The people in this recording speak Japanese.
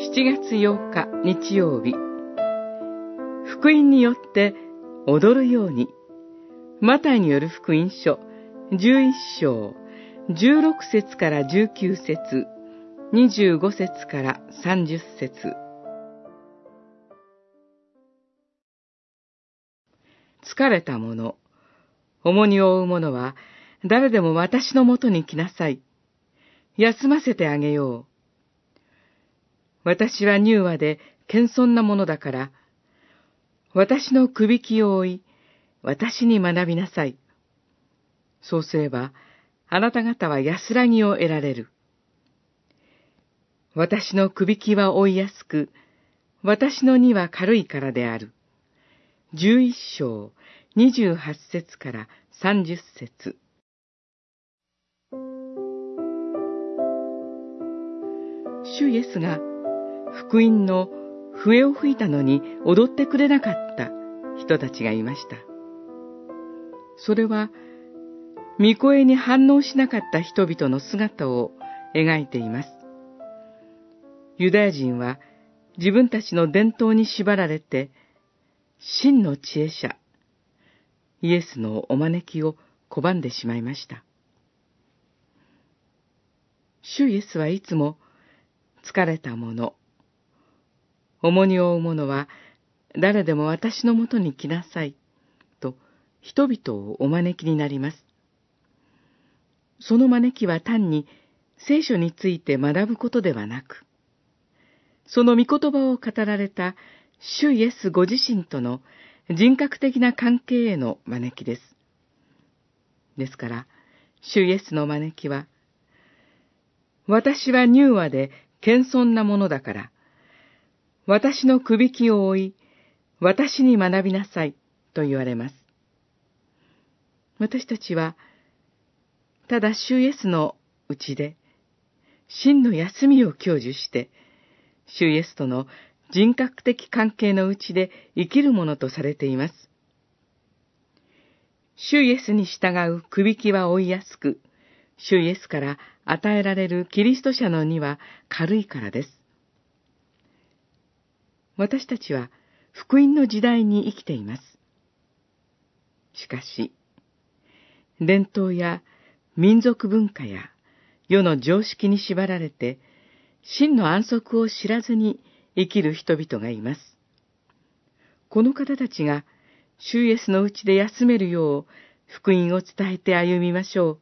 7月8日日曜日。福音によって踊るように。マタイによる福音書11章16節から19節。25節から30節。疲れた者、重荷を負う者は誰でも私のもとに来なさい。休ませてあげよう。私は乳和で謙遜なものだから、私のくびきを追い、私に学びなさい。そうすれば、あなた方は安らぎを得られる。私のくびきは追いやすく、私の荷は軽いからである。十一章、二十八節から三十節。主イエスが福音の笛を吹いたのに踊ってくれなかった人たちがいました。それは、御声に反応しなかった人々の姿を描いています。ユダヤ人は自分たちの伝統に縛られて、真の知恵者、イエスのお招きを拒んでしまいました。主イエスはいつも疲れた者、重荷を負う者は誰でも私のもとに来なさい、と人々をお招きになります。その招きは単に聖書について学ぶことではなく、その御言葉を語られた主イエスご自身との人格的な関係への招きです。ですから、主イエスの招きは、私は乳和で謙遜なものだから、私のくびきを追い、私に学びなさい、と言われます。私たちは、ただ主イエスのうちで、真の休みを享受して、主イエスとの人格的関係のうちで生きるものとされています。主イエスに従うくびきは追いやすく、主イエスから与えられるキリスト者の荷は軽いからです。私たちは福音の時代に生きています。しかし、伝統や民族文化や世の常識に縛られて、真の安息を知らずに生きる人々がいます。この方たちが、主イエスのうちで休めるよう、福音を伝えて歩みましょう。